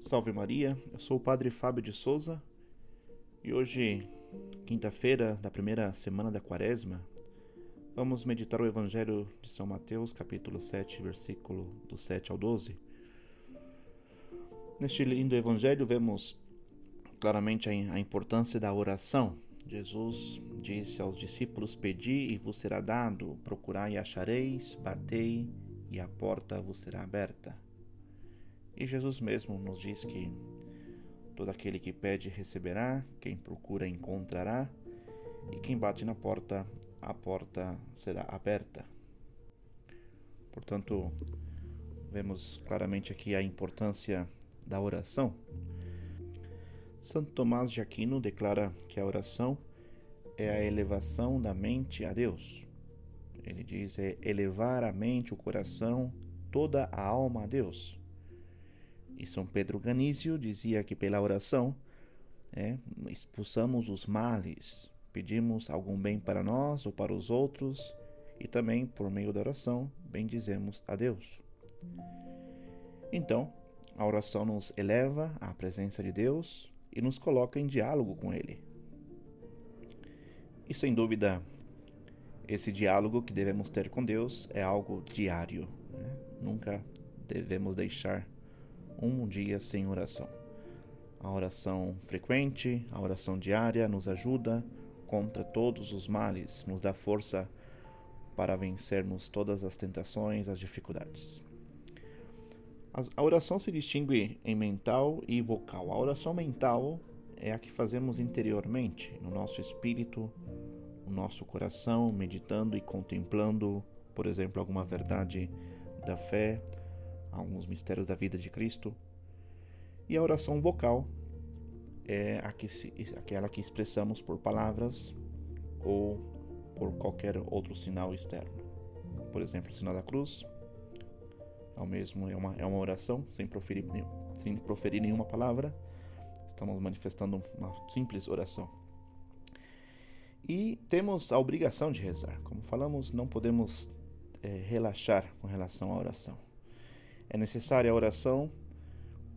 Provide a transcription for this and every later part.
Salve Maria, eu sou o Padre Fábio de Souza e hoje, quinta-feira da primeira semana da Quaresma, vamos meditar o Evangelho de São Mateus, capítulo 7, versículo do 7 ao 12. Neste lindo Evangelho vemos claramente a importância da oração. Jesus disse aos discípulos: Pedi e vos será dado, procurai e achareis, batei e a porta vos será aberta. E Jesus mesmo nos diz que todo aquele que pede receberá, quem procura encontrará, e quem bate na porta, a porta será aberta. Portanto, vemos claramente aqui a importância da oração. Santo Tomás de Aquino declara que a oração é a elevação da mente a Deus. Ele diz é elevar a mente, o coração, toda a alma a Deus. E São Pedro Ganísio dizia que pela oração é, expulsamos os males, pedimos algum bem para nós ou para os outros, e também, por meio da oração, bendizemos a Deus. Então, a oração nos eleva à presença de Deus e nos coloca em diálogo com Ele. E sem dúvida, esse diálogo que devemos ter com Deus é algo diário. Né? Nunca devemos deixar um dia sem oração. A oração frequente, a oração diária nos ajuda contra todos os males, nos dá força para vencermos todas as tentações, as dificuldades. A oração se distingue em mental e vocal. A oração mental é a que fazemos interiormente, no nosso espírito, no nosso coração, meditando e contemplando, por exemplo, alguma verdade da fé, alguns mistérios da vida de Cristo. E a oração vocal é se, aquela que expressamos por palavras ou por qualquer outro sinal externo. Por exemplo, o sinal da cruz é o mesmo, é uma, é uma oração sem proferir, sem proferir nenhuma palavra. Estamos manifestando uma simples oração. E temos a obrigação de rezar. Como falamos, não podemos é, relaxar com relação à oração. É necessária a oração,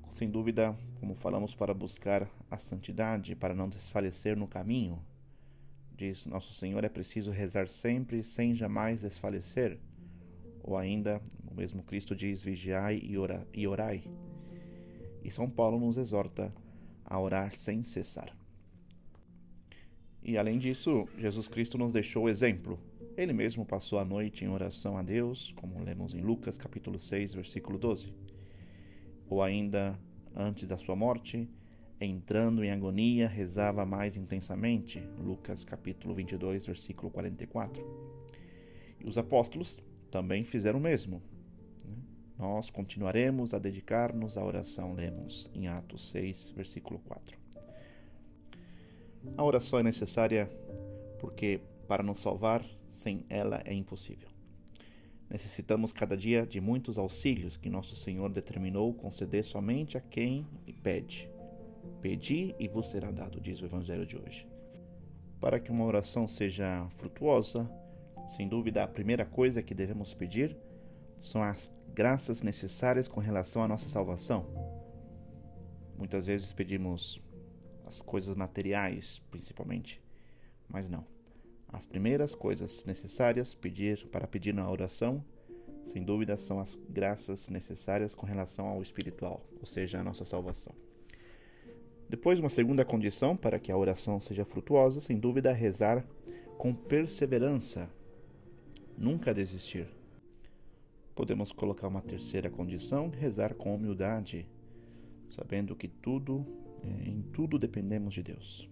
sem dúvida, como falamos, para buscar a santidade, para não desfalecer no caminho. Diz Nosso Senhor: é preciso rezar sempre, sem jamais desfalecer. Ou ainda, o mesmo Cristo diz: vigiai e, ora, orai. E São Paulo nos exorta a orar sem cessar. E além disso, Jesus Cristo nos deixou exemplo. Ele mesmo passou a noite em oração a Deus, como lemos em Lucas capítulo 6, versículo 12. Ou ainda, antes da sua morte, entrando em agonia, rezava mais intensamente, Lucas capítulo 22, versículo 44. E os apóstolos também fizeram o mesmo. Né? Nós continuaremos a dedicar-nos à oração, lemos em Atos 6, versículo 4. A oração é necessária porque, para nos salvar, sem ela é impossível. Necessitamos cada dia de muitos auxílios que nosso Senhor determinou conceder somente a quem pede. Pedi e vos será dado, diz o Evangelho de hoje. Para que uma oração seja frutuosa, sem dúvida a primeira coisa que devemos pedir são as graças necessárias com relação à nossa salvação. Muitas vezes pedimos as coisas materiais, principalmente. Mas não. As primeiras coisas necessárias pedir para pedir na oração, sem dúvida, são as graças necessárias com relação ao espiritual, ou seja, a nossa salvação. Depois, uma segunda condição para que a oração seja frutuosa, sem dúvida, é rezar com perseverança, nunca desistir. Podemos colocar uma terceira condição, rezar com humildade, sabendo que tudo é, em tudo dependemos de Deus.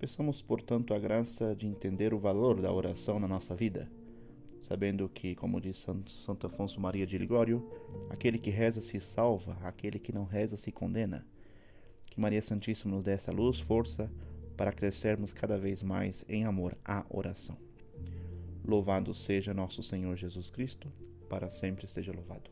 Peçamos, portanto, a graça de entender o valor da oração na nossa vida, sabendo que, como diz Santo Afonso Maria de Ligório, aquele que reza se salva, aquele que não reza se condena. Que Maria Santíssima nos dê essa luz, força, para crescermos cada vez mais em amor à oração. Louvado seja nosso Senhor Jesus Cristo, para sempre esteja louvado.